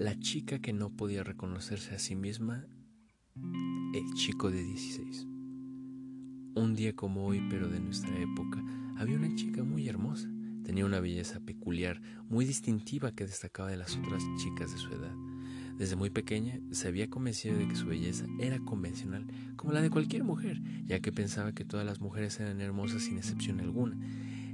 La chica que no podía reconocerse a sí misma, el chico de 16. Un día como hoy, pero de nuestra época, había una chica muy hermosa. Tenía una belleza peculiar, muy distintiva que destacaba de las otras chicas de su edad. Desde muy pequeña se había convencido de que su belleza era convencional, como la de cualquier mujer, ya que pensaba que todas las mujeres eran hermosas sin excepción alguna.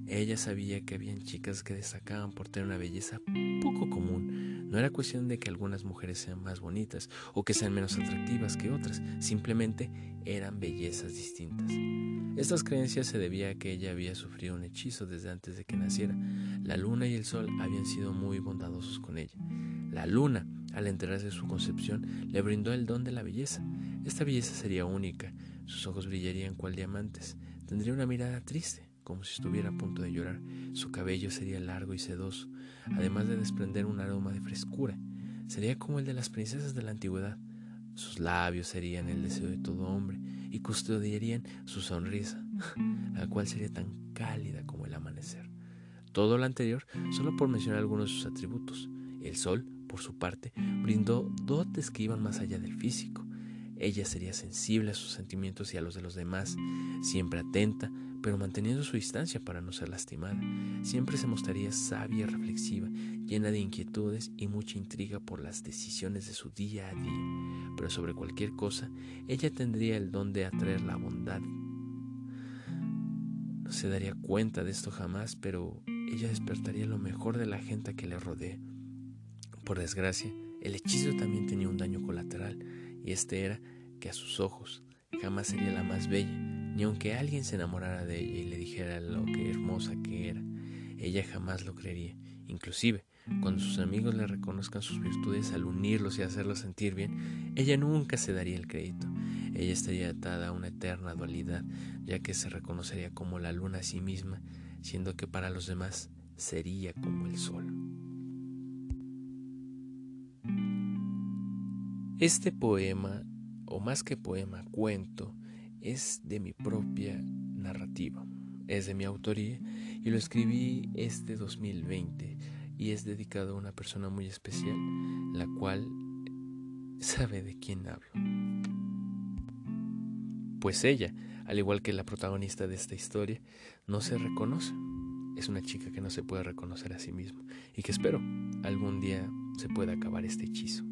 Ella sabía que habían chicas que destacaban por tener una belleza poco común. No era cuestión de que algunas mujeres sean más bonitas o que sean menos atractivas que otras, simplemente eran bellezas distintas. Estas creencias se debía a que ella había sufrido un hechizo desde antes de que naciera. La luna y el sol habían sido muy bondadosos con ella. La luna al enterarse de su concepción, le brindó el don de la belleza. Esta belleza sería única, sus ojos brillarían cual diamantes, tendría una mirada triste, como si estuviera a punto de llorar, su cabello sería largo y sedoso, además de desprender un aroma de frescura, sería como el de las princesas de la antigüedad, sus labios serían el deseo de todo hombre y custodiarían su sonrisa, la cual sería tan cálida como el amanecer. Todo lo anterior solo por mencionar algunos de sus atributos. El sol por su parte, brindó dotes que iban más allá del físico. Ella sería sensible a sus sentimientos y a los de los demás, siempre atenta, pero manteniendo su distancia para no ser lastimada. Siempre se mostraría sabia y reflexiva, llena de inquietudes y mucha intriga por las decisiones de su día a día. Pero sobre cualquier cosa, ella tendría el don de atraer la bondad. No se daría cuenta de esto jamás, pero ella despertaría lo mejor de la gente que le rodea. Por desgracia, el hechizo también tenía un daño colateral, y este era que a sus ojos jamás sería la más bella, ni aunque alguien se enamorara de ella y le dijera lo que hermosa que era, ella jamás lo creería. Inclusive, cuando sus amigos le reconozcan sus virtudes al unirlos y hacerlos sentir bien, ella nunca se daría el crédito. Ella estaría atada a una eterna dualidad, ya que se reconocería como la luna a sí misma, siendo que para los demás sería como el sol. Este poema, o más que poema, cuento, es de mi propia narrativa, es de mi autoría y lo escribí este 2020 y es dedicado a una persona muy especial, la cual sabe de quién hablo. Pues ella, al igual que la protagonista de esta historia, no se reconoce. Es una chica que no se puede reconocer a sí misma y que espero algún día se pueda acabar este hechizo.